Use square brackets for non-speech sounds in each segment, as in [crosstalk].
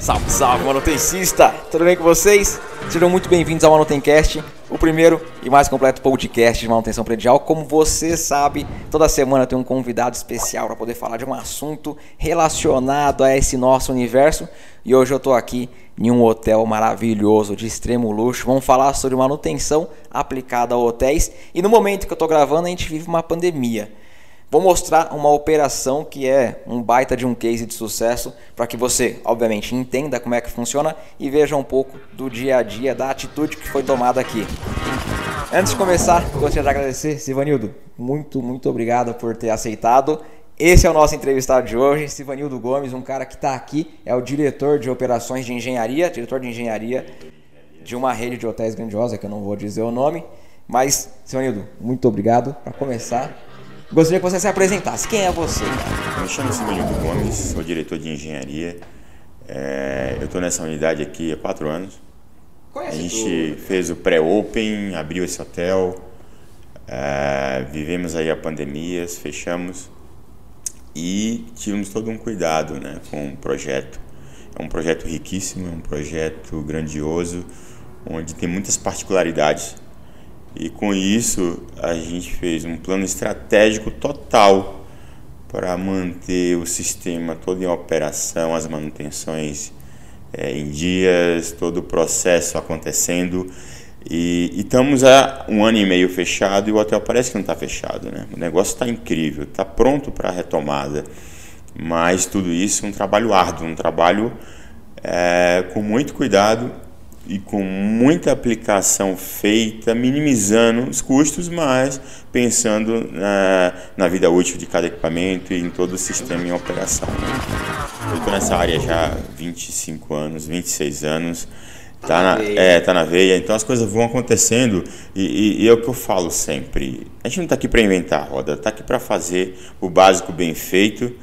Salve, salve, manutencista! Tudo bem com vocês? Sejam muito bem-vindos ao Manutencast, o primeiro e mais completo podcast de manutenção predial. Como você sabe, toda semana tem um convidado especial para poder falar de um assunto relacionado a esse nosso universo. E hoje eu estou aqui em um hotel maravilhoso, de extremo luxo. Vamos falar sobre manutenção aplicada a hotéis. E no momento que eu estou gravando, a gente vive uma pandemia. Vou mostrar uma operação que é um baita de um case de sucesso para que você, obviamente, entenda como é que funciona e veja um pouco do dia a dia, da atitude que foi tomada aqui. Antes de começar, gostaria de agradecer, Sivanildo, muito, muito obrigado por ter aceitado. Esse é o nosso entrevistado de hoje, Sivanildo Gomes, um cara que está aqui, é o diretor de operações de engenharia, diretor de engenharia de uma rede de hotéis grandiosa, que eu não vou dizer o nome. Mas, Sivanildo, muito obrigado. Para começar, Gostaria que você se apresentasse. Quem é você? Me chamo Simonildo Gomes, sou diretor de engenharia. É, eu estou nessa unidade aqui há quatro anos. Conhece a gente tudo. fez o pré-open, abriu esse hotel, é, vivemos aí a pandemia, fechamos e tivemos todo um cuidado né, com o projeto. É um projeto riquíssimo, é um projeto grandioso, onde tem muitas particularidades e com isso a gente fez um plano estratégico total para manter o sistema todo em operação, as manutenções é, em dias, todo o processo acontecendo. E, e, estamos há um ano e meio fechado e o hotel parece que não está fechado. Né? O negócio está incrível, está pronto para a retomada. Mas tudo isso é um trabalho árduo, um trabalho é, com muito cuidado e com muita aplicação feita, minimizando os custos, mas pensando na, na vida útil de cada equipamento e em todo o sistema em operação. Eu estou nessa área já há 25 anos, 26 anos, tá na, é, tá na veia, então as coisas vão acontecendo e, e, e é o que eu falo sempre. A gente não está aqui para inventar a roda, está aqui para fazer o básico bem feito,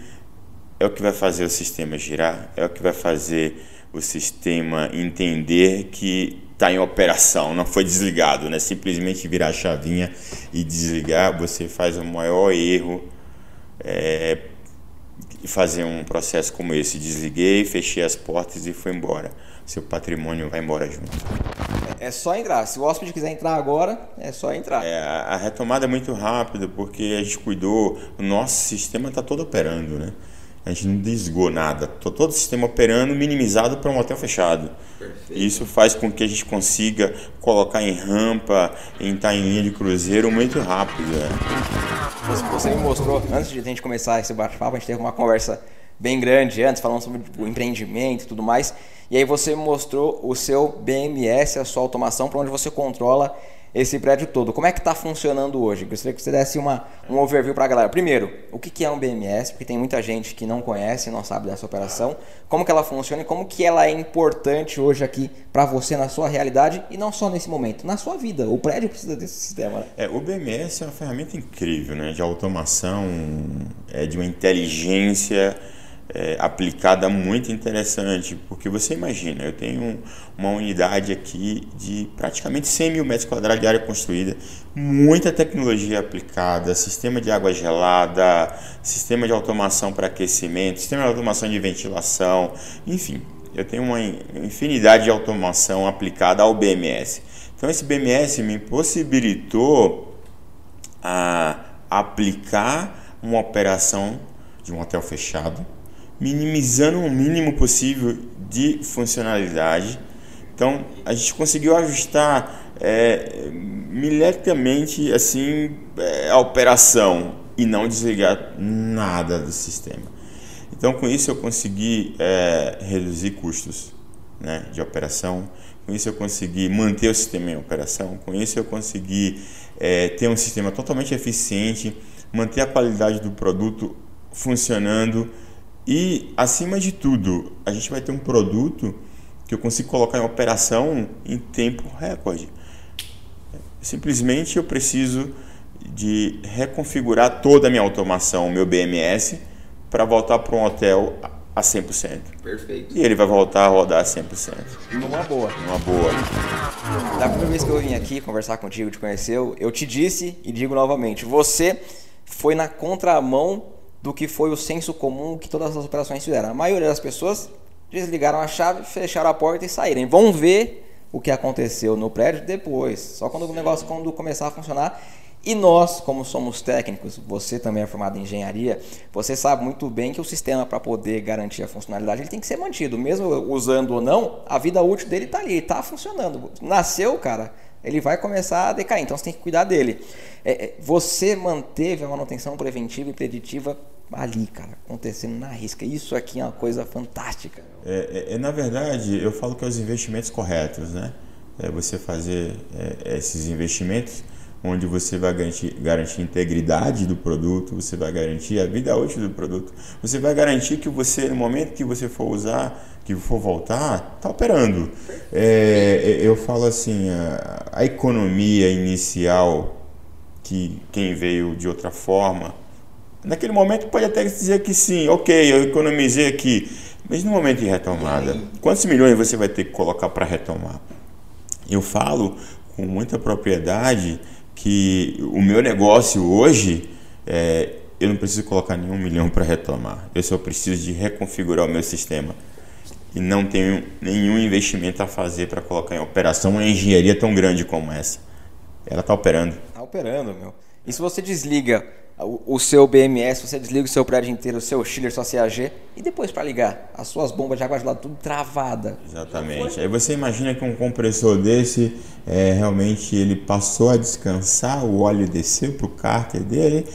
é o que vai fazer o sistema girar, é o que vai fazer o sistema entender que está em operação, não foi desligado, né? Simplesmente virar a chavinha e desligar, você faz o maior erro é, fazer um processo como esse. Desliguei, fechei as portas e foi embora. Seu patrimônio vai embora junto. É só entrar. Se o hóspede quiser entrar agora, é só entrar. É, a retomada é muito rápida porque a gente cuidou, o nosso sistema está todo operando, né? A gente não desligou nada. Todo o sistema operando minimizado para um hotel fechado. Perfeito. Isso faz com que a gente consiga colocar em rampa, em estar em linha de cruzeiro muito rápido. Né? Você me mostrou, antes de a gente começar esse bate-papo, a gente teve uma conversa bem grande antes, falando sobre o empreendimento e tudo mais. E aí você mostrou o seu BMS, a sua automação, para onde você controla esse prédio todo. Como é que está funcionando hoje? Gostaria que você desse uma, um overview para a galera. Primeiro, o que, que é um BMS? Porque tem muita gente que não conhece, não sabe dessa operação. Como que ela funciona e como que ela é importante hoje aqui para você na sua realidade e não só nesse momento, na sua vida. O prédio precisa desse sistema. Né? É, o BMS é uma ferramenta incrível, né? De automação, é, de uma inteligência é, aplicada muito interessante, porque você imagina, eu tenho uma unidade aqui de praticamente 100 mil metros quadrados de área construída, muita tecnologia aplicada, sistema de água gelada, sistema de automação para aquecimento, sistema de automação de ventilação, enfim, eu tenho uma infinidade de automação aplicada ao BMS. Então esse BMS me possibilitou a aplicar uma operação de um hotel fechado minimizando o mínimo possível de funcionalidade. Então a gente conseguiu ajustar é, assim é, a operação e não desligar nada do sistema. Então com isso eu consegui é, reduzir custos né, de operação. Com isso eu consegui manter o sistema em operação. Com isso eu consegui é, ter um sistema totalmente eficiente, manter a qualidade do produto funcionando e, acima de tudo, a gente vai ter um produto que eu consigo colocar em operação em tempo recorde. Simplesmente eu preciso de reconfigurar toda a minha automação, o meu BMS, para voltar para um hotel a 100%. Perfeito. E ele vai voltar a rodar a 100%. Numa boa. Numa boa. Da primeira vez que eu vim aqui conversar contigo, te conheceu, eu te disse e digo novamente, você foi na contramão do que foi o senso comum que todas as operações fizeram. A maioria das pessoas desligaram a chave, fecharam a porta e saíram. Vão ver o que aconteceu no prédio depois, só quando o negócio quando começar a funcionar. E nós, como somos técnicos, você também é formado em engenharia, você sabe muito bem que o sistema para poder garantir a funcionalidade ele tem que ser mantido, mesmo usando ou não, a vida útil dele está ali, está funcionando. Nasceu, cara, ele vai começar a decair, então você tem que cuidar dele. É, é você manteve a manutenção preventiva e preditiva ali, cara, acontecendo na risca. Isso aqui é uma coisa fantástica. É, é, é na verdade, eu falo que é os investimentos corretos, né? É você fazer é, esses investimentos onde você vai garantir, garantir integridade do produto, você vai garantir a vida útil do produto, você vai garantir que você, no momento que você for usar, que for voltar, está operando. É, eu falo assim, a, economia inicial, que quem veio de outra forma, Naquele momento pode até dizer que sim, ok, eu economizei aqui. Mas no momento de retomada, quantos milhões você vai ter que colocar para retomar? Eu falo com muita propriedade que o meu negócio hoje, é, eu não preciso colocar nenhum milhão para retomar. Eu só preciso de reconfigurar o meu sistema. E não tenho nenhum investimento a fazer para colocar em operação uma engenharia tão grande como essa. Ela está operando. Está operando, meu. E se você desliga o, seu BMS, você desliga o seu prédio inteiro, o seu chiller, sua CAG, e depois para ligar, as suas bombas de água gelada tudo travada. Exatamente. Aí você imagina que um compressor desse, é, realmente ele passou a descansar, o óleo desceu para o cárter dele,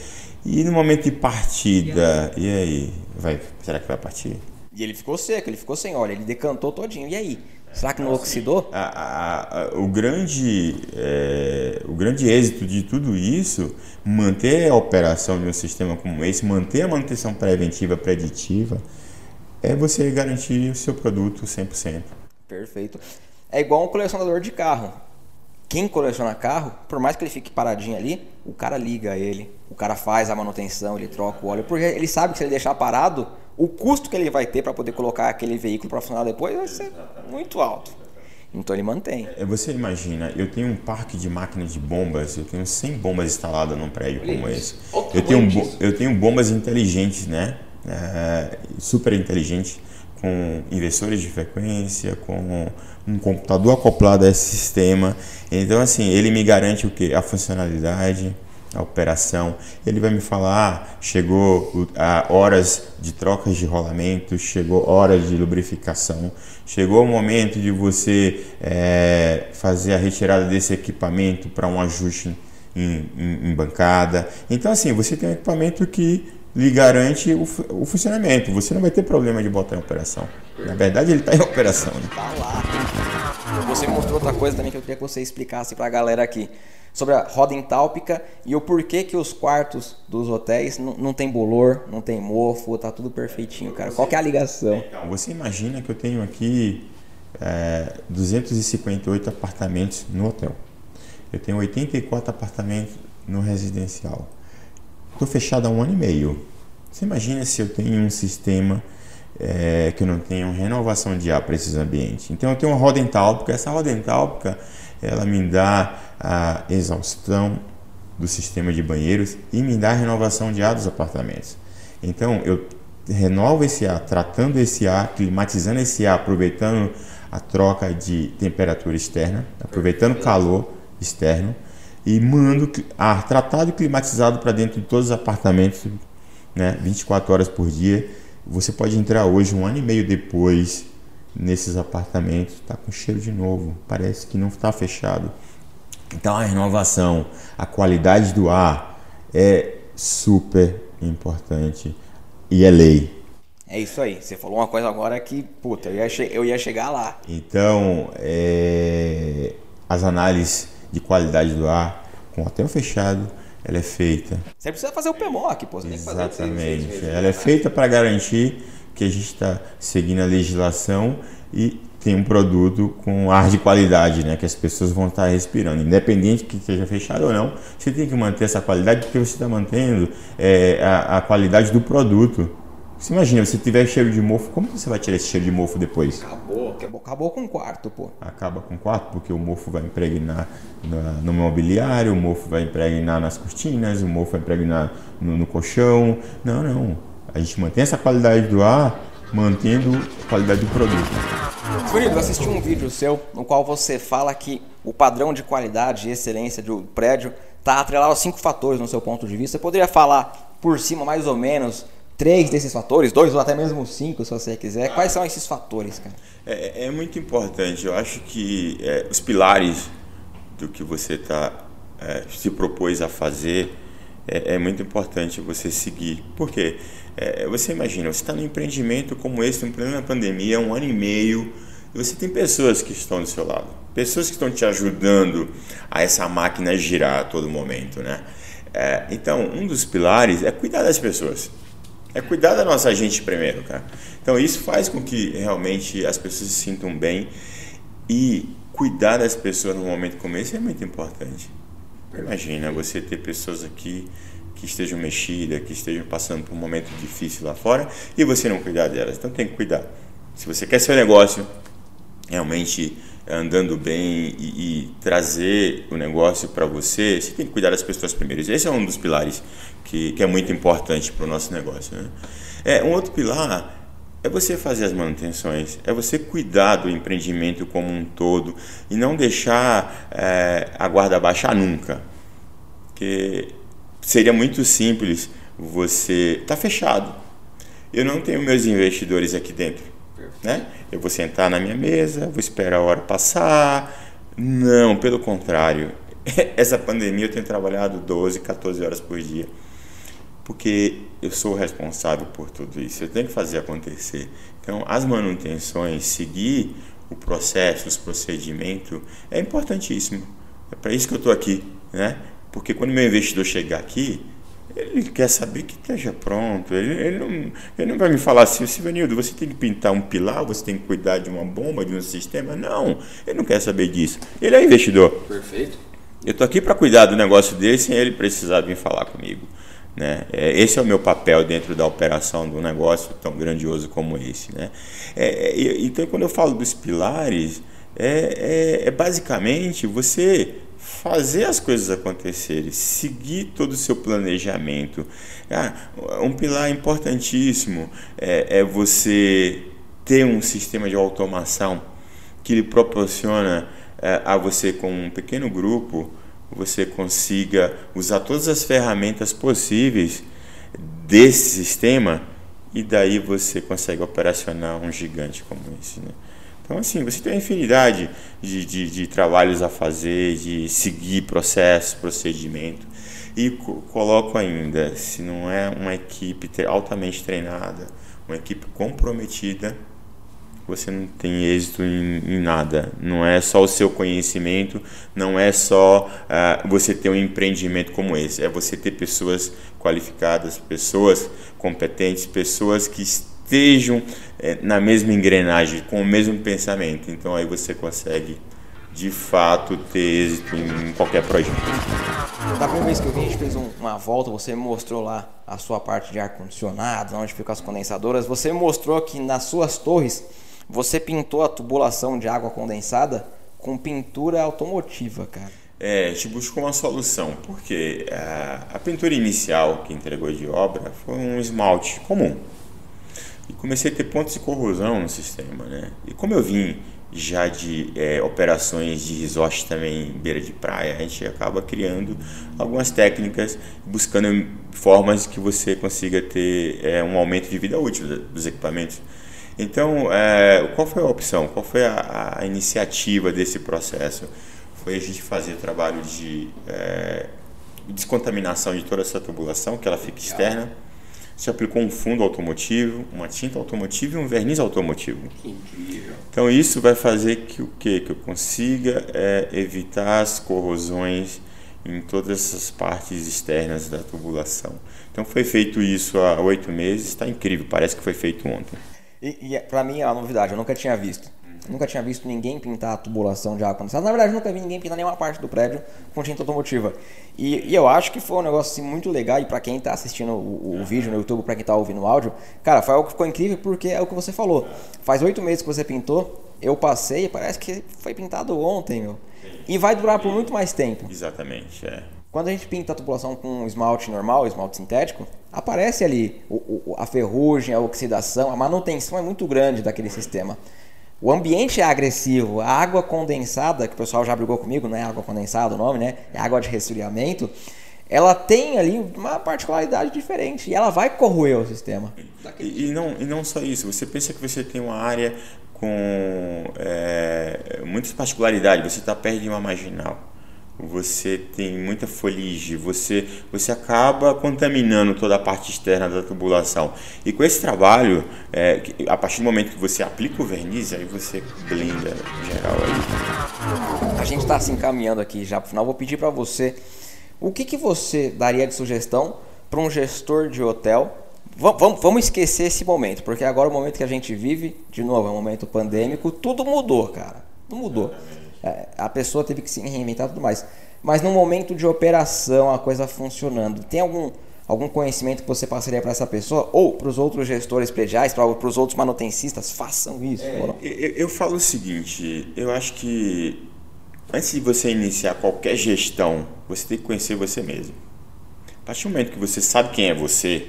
e no momento de partida, e aí? Vai, será que vai partir? E ele ficou seco, ele ficou sem óleo, ele decantou todinho, e aí? Será que não oxidou? A, a, a, o, grande, é, o grande êxito de tudo isso, manter a operação de um sistema como esse, manter a manutenção preventiva preditiva, é você garantir o seu produto 100%. Perfeito. É igual um colecionador de carro. Quem coleciona carro, por mais que ele fique paradinho ali, o cara liga ele, o cara faz a manutenção, ele troca o óleo, porque ele sabe que se ele deixar parado, o custo que ele vai ter para poder colocar aquele veículo para funcionar depois vai ser muito alto. Então ele mantém. É, você imagina, eu tenho um parque de máquinas de bombas, eu tenho 100 bombas instaladas num prédio como esse. Eu tenho, eu tenho bombas inteligentes, né? É, super inteligentes, com inversores de frequência, com um computador acoplado a esse sistema. Então, assim, ele me garante o que? A funcionalidade, a operação, ele vai me falar, ah, chegou a horas de trocas de rolamento, chegou horas de lubrificação, chegou o momento de você é, fazer a retirada desse equipamento para um ajuste em, em, em, bancada. Então assim, você tem um equipamento que lhe garante o, o, funcionamento, você não vai ter problema de botar em operação. Na verdade ele está em operação. Né? Você mostrou outra coisa também que eu queria que você explicasse para a galera aqui sobre a roda entálpica e o porquê que os quartos dos hotéis não, tem bolor, não tem mofo, tá tudo perfeitinho, cara. Qual que é a ligação? Então, você imagina que eu tenho aqui é, 258 apartamentos no hotel. Eu tenho 84 apartamentos no residencial. Estou fechado há um ano e meio. Você imagina se eu tenho um sistema é, que não tenho renovação de ar para esses ambientes. Então eu tenho uma roda entálpica. Essa roda entálpica ela me dá a exaustão do sistema de banheiros e me dá a renovação de ar dos apartamentos. Então eu renovo esse ar, tratando esse ar, climatizando esse ar, aproveitando a troca de temperatura externa, aproveitando o calor externo e mando ar tratado e climatizado para dentro de todos os apartamentos, né, 24 horas por dia. Você pode entrar hoje, um ano e meio depois, nesses apartamentos, está com cheiro de novo, parece que não está fechado. Então a renovação, a qualidade do ar é super importante e é lei. É isso aí. Você falou uma coisa agora que, puta, eu ia, eu ia chegar lá. Então, é... as análises de qualidade do ar com hotel fechado, ela é feita. Você precisa fazer o PMOC, pô. Você Exatamente. Ela é feita para garantir que a gente está seguindo a legislação e tem um produto com ar de qualidade, né, que as pessoas vão estar respirando, independente que esteja fechado ou não. Você tem que manter essa qualidade porque você está mantendo é, a, a, qualidade do produto. Você imagina, se tiver cheiro de mofo, como você vai tirar esse cheiro de mofo depois? Acabou, acabou, acabou com o quarto, pô. Acaba com o quarto porque o mofo vai impregnar no mobiliário, o mofo vai impregnar nas cortinas, o mofo vai impregnar no, no colchão. Não, não. A gente mantém essa qualidade do ar, mantendo qualidade do produto. Eu assisti um vídeo seu no qual você fala que o padrão de qualidade e excelência do prédio está atrelado a cinco fatores no seu ponto de vista. Você poderia falar por cima mais ou menos três desses fatores, dois ou até mesmo cinco, se você quiser. Quais são esses fatores, cara? É, é muito importante. Eu acho que é, os pilares do que você tá, é, se propôs a fazer é, é, muito importante você seguir. Por quê? É, você imagina, você está num empreendimento como esse, em plena pandemia, um ano e meio, e você tem pessoas que estão do seu lado, pessoas que estão te ajudando a essa máquina girar a todo momento, né? É, então, um dos pilares é cuidar das pessoas. É cuidar da nossa gente primeiro, cara. Então isso faz com que realmente as pessoas se sintam bem e cuidar das pessoas num momento como esse é muito importante. Imagina você ter pessoas aqui que estejam mexidas, que estejam passando por um momento difícil lá fora e você não cuidar delas. Então tem que cuidar. Se você quer seu negócio realmente andando bem e, e trazer o negócio para você, você tem que cuidar das pessoas primeiro. Esse é um dos pilares que, que é muito importante para o nosso negócio. Né? É, um outro pilar é você fazer as manutenções, é você cuidar do empreendimento como um todo e não deixar é, a guarda baixar nunca. Porque seria muito simples você tá fechado. Eu não tenho meus investidores aqui dentro. Né? Eu vou sentar na minha mesa, vou esperar a hora passar. Não, pelo contrário. [laughs] Essa pandemia eu tenho trabalhado 12, 14 horas por dia porque eu sou responsável por tudo isso, eu tenho que fazer acontecer. Então, as manutenções, seguir o processo, os procedimentos, é importantíssimo. É para isso que eu estou aqui, né? Porque quando meu investidor chegar aqui, ele quer saber que esteja pronto. Ele, ele, não, ele não vai me falar assim, Silvanildo, você tem que pintar um pilar, você tem que cuidar de uma bomba, de um sistema. Não, ele não quer saber disso. Ele é investidor. Perfeito. Eu estou aqui para cuidar do negócio dele sem ele precisar vir falar comigo. Né? É, esse é o meu papel dentro da operação de um negócio tão grandioso como esse. Né? É, é então, quando eu falo dos pilares, é, é, é, basicamente você fazer as coisas acontecerem, seguir todo o seu planejamento. Ah, um pilar importantíssimo é, é você ter um sistema de automação que lhe proporciona é, a você, com um pequeno grupo, você consiga usar todas as ferramentas possíveis desse sistema e daí você consegue operacionar um gigante como esse. Né? Então, assim, você tem uma infinidade de, de, de trabalhos a fazer, de seguir processos, procedimento. E coloco ainda, se não é uma equipe altamente treinada, uma equipe comprometida, você não tem êxito em, em, nada. Não é só o seu conhecimento, não é só uh, você ter um empreendimento como esse. É você ter pessoas qualificadas, pessoas competentes, pessoas que estejam eh, na mesma engrenagem, com o mesmo pensamento. Então aí você consegue de fato ter êxito em qualquer projeto. Da primeira vez que eu vi, a gente fez um, uma volta, você mostrou lá a sua parte de ar-condicionado, onde ficam as condensadoras. Você mostrou que nas suas torres você pintou a tubulação de água condensada com pintura automotiva, cara. É, a gente buscou uma solução, porque a, a pintura inicial que entregou de obra foi um esmalte comum. E comecei a ter pontos de corrosão no sistema, né? E como eu vim já de é, operações de resort também beira de praia, a gente acaba criando algumas técnicas, buscando formas que você consiga ter é, um aumento de vida útil dos equipamentos. Então, é, qual foi a opção? Qual foi a, a, iniciativa desse processo? Foi a gente fazer o trabalho de é, descontaminação de toda essa tubulação, que ela fica externa. Se aplicou um fundo automotivo, uma tinta automotiva e um verniz automotivo. Incrível. Então isso vai fazer que o quê? Que eu consiga é, evitar as corrosões em todas essas partes externas da tubulação. Então foi feito isso há oito meses, está incrível, parece que foi feito ontem. E, e é, pra mim é uma novidade, eu nunca tinha visto. Nunca tinha visto ninguém pintar a tubulação de água condensada. Na verdade, nunca vi ninguém pintar nenhuma parte do prédio com tinta automotiva. E, e eu acho que foi um negócio assim, muito legal. E para quem está assistindo o, o, vídeo no YouTube, para quem está ouvindo o áudio, cara, foi algo que ficou incrível porque é o que você falou. Faz oito meses que você pintou, eu passei parece que foi pintado ontem, meu. E vai durar por muito mais tempo. Exatamente, é. Quando a gente pinta a tubulação com esmalte normal, esmalte sintético, aparece ali o, o, a ferrugem, a oxidação, a manutenção é muito grande daquele sistema. O ambiente é agressivo, a água condensada, que o pessoal já brigou comigo, não é água condensada o nome, né? É água de resfriamento. Ela tem ali uma particularidade diferente e ela vai corroer o sistema. E, e não, e não só isso, você pensa que você tem uma área com é, muitas particularidades, você está perto de uma marginal você tem muita foligem, você, você acaba contaminando toda a parte externa da tubulação. E com esse trabalho, é, a partir do momento que você aplica o verniz, aí você blinda geral aí. A gente está se encaminhando aqui já para o final. Vou pedir para você, o que, que você daria de sugestão para um gestor de hotel Vamos, vamos esquecer esse momento, porque agora é o momento que a gente vive, de novo, é um momento pandêmico, tudo mudou, cara. Tudo mudou. É, a pessoa teve que se reinventar e tudo mais. Mas no momento de operação, a coisa funcionando, tem algum, algum conhecimento que você passaria para essa pessoa ou para os outros gestores prediais, para os outros manutencistas? Façam isso. É, eu, eu falo o seguinte: eu acho que antes de você iniciar qualquer gestão, você tem que conhecer você mesmo. A partir do momento que você sabe quem é você,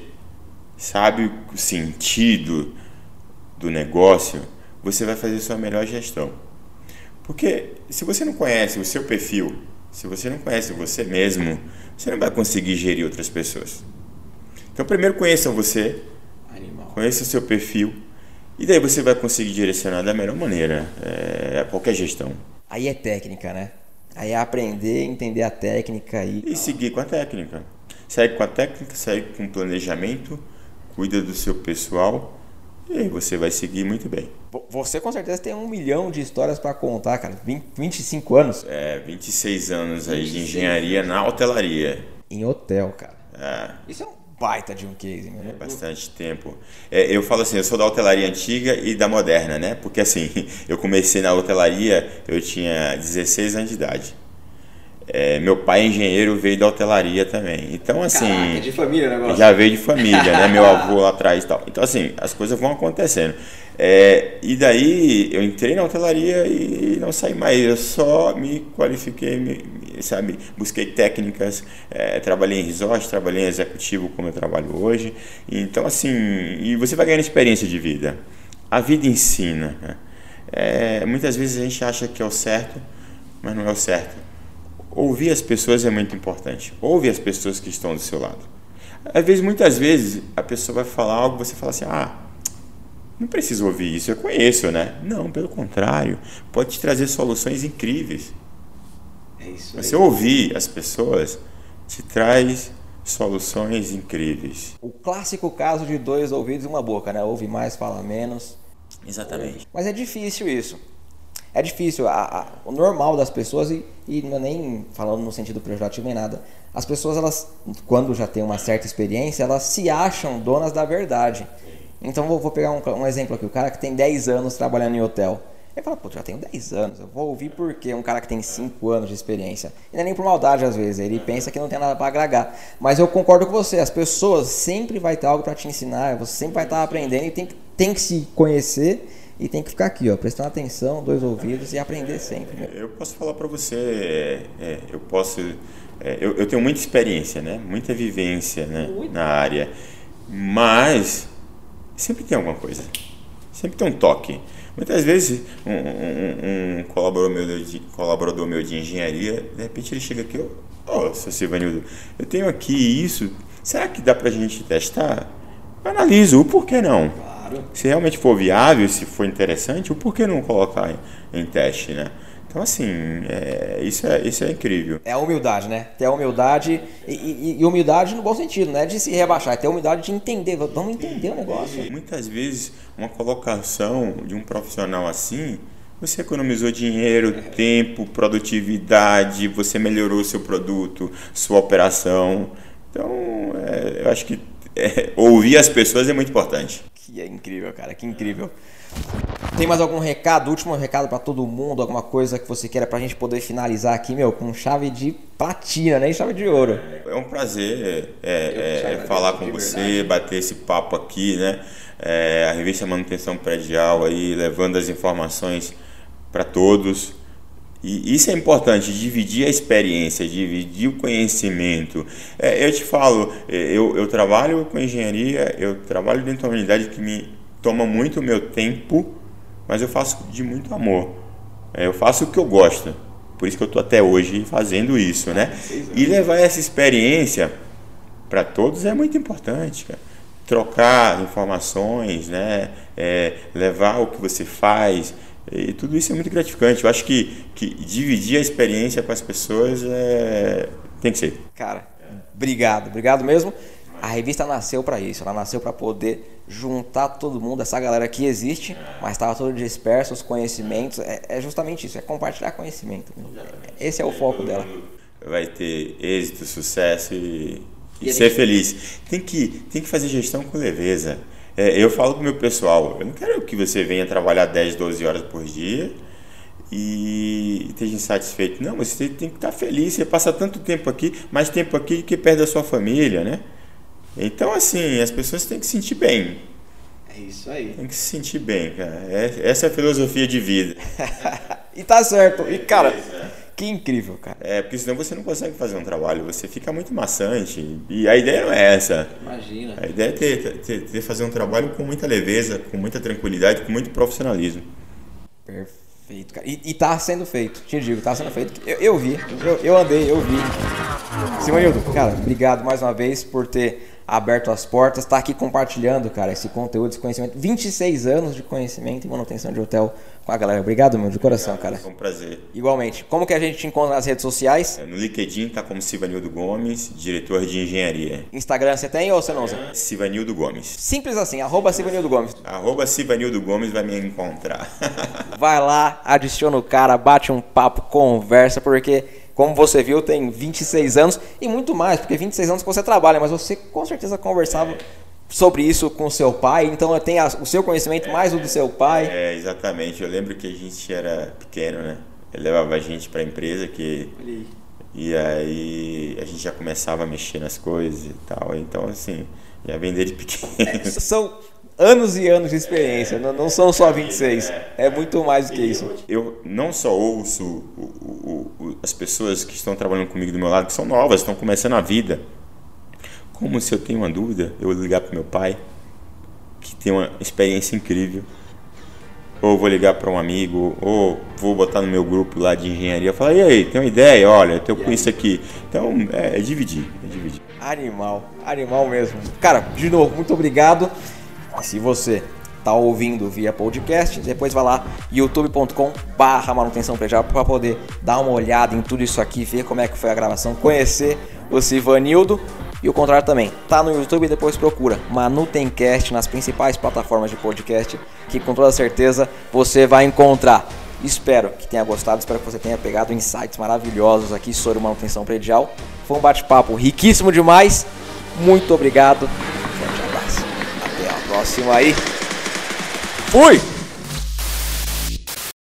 sabe o sentido do negócio, você vai fazer sua melhor gestão. Porque se você não conhece o seu perfil, se você não conhece você mesmo, você não vai conseguir gerir outras pessoas. Então, primeiro conheça você, Animal. conheça o seu perfil, e daí você vai conseguir direcionar da melhor maneira é, qualquer gestão. Aí é técnica, né? Aí é aprender, entender a técnica e. E seguir com a técnica. Segue com a técnica, segue com o planejamento, cuida do seu pessoal e aí você vai seguir muito bem. Você com certeza tem um milhão de histórias para contar, cara. 20, 25 anos. É, 26 anos aí 26. de engenharia na hotelaria. Em hotel, cara. É. Isso é um baita de um case, né? É bastante tempo. É, eu falo assim, eu sou da hotelaria antiga e da moderna, né? Porque assim, [laughs] eu comecei na hotelaria, eu tinha 16 anos de idade. É, meu pai é engenheiro veio da hotelaria também. Então, assim. Caraca, de família o negócio. Já veio de família, né? Meu [laughs] avô lá atrás e tal. Então, assim, as coisas vão acontecendo. É, e daí eu entrei na hotelaria e não saí mais. Eu só me qualifiquei, me, sabe? Busquei técnicas, é, trabalhei em resort, trabalhei em executivo como eu trabalho hoje. Então, assim, e você vai ganhando experiência de vida. A vida ensina. Né? É, muitas vezes a gente acha que é o certo, mas não é o certo Ouvir as pessoas é muito importante. Ouve as pessoas que estão do seu lado. Às vezes, muitas vezes, a pessoa vai falar algo, você fala assim: "Ah, não preciso ouvir isso, eu conheço, né?" Não, pelo contrário, pode te trazer soluções incríveis. É isso. Aí. Você ouvir as pessoas te traz soluções incríveis. O clássico caso de dois ouvidos e uma boca, né? Ouve mais, fala menos. Exatamente. Mas é difícil isso é difícil. A, a, o normal das pessoas, e, e não é nem falando no sentido pejorativo nem nada, as pessoas, elas, quando já têm uma certa experiência, elas se acham donas da verdade. Então vou, vou pegar um, um, exemplo aqui, o cara que tem 10 anos trabalhando em hotel. Ele fala, pô, já tenho 10 anos, eu vou ouvir por quê? Um cara que tem 5 anos de experiência. E não é nem por maldade às vezes, ele pensa que não tem nada para agregar. Mas eu concordo com você, as pessoas sempre vai ter algo para te ensinar, você sempre vai estar aprendendo e tem, tem que se conhecer e tem que ficar aqui, ó, prestando atenção, dois ouvidos e aprender sempre. Né? Eu posso falar para você, é, é, eu posso, é, eu, eu, tenho muita experiência, né, muita vivência né, na área, mas sempre tem alguma coisa, sempre tem um toque. Muitas vezes um, um, um colaborador, meu de, colaborador meu de engenharia, de repente ele chega aqui, ó, oh, seu Silvanildo, eu tenho aqui isso, será que dá para a gente testar? Eu analiso, o porquê não? Se realmente for viável, se for interessante, o porquê não colocar em, em teste, né? Então, assim, é, isso, é, isso é incrível. É a humildade, né? Ter a humildade e, e, e, humildade no bom sentido, né? De se rebaixar, é ter a humildade de entender. Vamos entender o negócio. Muitas vezes, uma colocação de um profissional assim, você economizou dinheiro, tempo, produtividade, você melhorou seu produto, sua operação. Então, é, eu acho que é, ouvir as pessoas é muito importante. Que é incrível, cara, que incrível. Tem mais algum recado, último recado para todo mundo, alguma coisa que você queira pra gente poder finalizar aqui, meu, com chave de platina, nem né? chave de ouro. É um prazer é, é, falar com você, verdade. bater esse papo aqui, né? É, a revista Manutenção Predial aí levando as informações para todos E isso é importante, dividir a experiência, dividir o conhecimento. É, eu te falo, é, eu, eu trabalho com engenharia, eu trabalho dentro de uma unidade que me toma muito o meu tempo, mas eu faço de muito amor. É, eu faço o que eu gosto. Por isso que eu estou até hoje fazendo isso, né? E levar essa experiência para todos é muito importante, cara. Trocar informações, né? É, levar o que você faz, e tudo isso é muito gratificante. Eu acho que, que dividir a experiência com as pessoas é, tem que ser. Cara, obrigado, obrigado mesmo. A revista nasceu para isso, ela nasceu para poder juntar todo mundo, essa galera que existe, mas estava todo disperso, os conhecimentos. É, é, justamente isso, é compartilhar conhecimento. Esse é o foco dela. Vai ter êxito, sucesso e, e, e ser feliz. Tem que, tem que fazer gestão com leveza. É, eu falo com o meu pessoal, eu não quero que você venha trabalhar 10, 12 horas por dia e esteja insatisfeito. Não, você tem que estar feliz. Você passa tanto tempo aqui, mais tempo aqui que perde a sua família, né? Então, assim, as pessoas têm que se sentir bem. É isso aí. Tem que se sentir bem, cara. É, essa é a filosofia de vida. [laughs] e tá certo. E, cara, que incrível, cara. É, porque senão você não consegue fazer um trabalho, você fica muito maçante. E a ideia não é essa. Imagina. A ideia é ter, ter, ter fazer um trabalho com muita leveza, com muita tranquilidade, com muito profissionalismo. Perfeito, cara. E, e tá sendo feito, te digo, tá sendo feito. Eu, eu vi, eu, eu andei, eu vi. Simonildo, cara, obrigado mais uma vez por ter aberto as portas, tá aqui compartilhando, cara, esse conteúdo, esse conhecimento. 26 anos de conhecimento e manutenção de hotel com a galera. Obrigado, meu, de coração, cara. Foi um prazer. Igualmente. Como que a gente te encontra nas redes sociais? É, no LinkedIn tá como Sivanildo Gomes, diretor de engenharia. Instagram você tem ou você não usa? Sivanildo Gomes. Simples assim, arroba Sivanildo Gomes. Arroba Sivanildo Gomes vai me encontrar. [laughs] vai lá, adiciona o cara, bate um papo, conversa, porque como você viu, tem 26 anos e muito mais, porque 26 anos que você trabalha, mas você com certeza conversava é. Sobre isso com seu pai, então tem o seu conhecimento mais o do seu pai. É, exatamente. Eu lembro que a gente era pequeno, né? Ele levava a gente para a empresa que e aí a gente já começava a mexer nas coisas e tal. Então assim, já vender de pequeno. É, [laughs] são anos e anos de experiência, não, não são só 26, é muito mais do que isso. Eu não só ouço o, o, o, as pessoas que estão trabalhando comigo do meu lado, que são novas, estão começando a vida. Como se eu tenho uma dúvida, eu vou ligar para meu pai, que tem uma experiência incrível, ou vou ligar para um amigo, ou vou botar no meu grupo lá de engenharia, falar, e aí, tem uma ideia? Olha, eu tenho com isso aqui. Então, é, é dividir, é dividir. Animal, animal mesmo. Cara, de novo, muito obrigado. Se você está ouvindo via podcast, depois vai lá youtube.com barra manutenção predial para poder dar uma olhada em tudo isso aqui, ver como é que foi a gravação, conhecer o Sivanildo e o contrário também. Tá no YouTube e depois procura Manutencast nas principais plataformas de podcast que com toda certeza você vai encontrar. Espero que tenha gostado, espero que você tenha pegado insights maravilhosos aqui sobre manutenção predial. Foi um bate-papo riquíssimo demais. Muito obrigado próximo aí. Fui!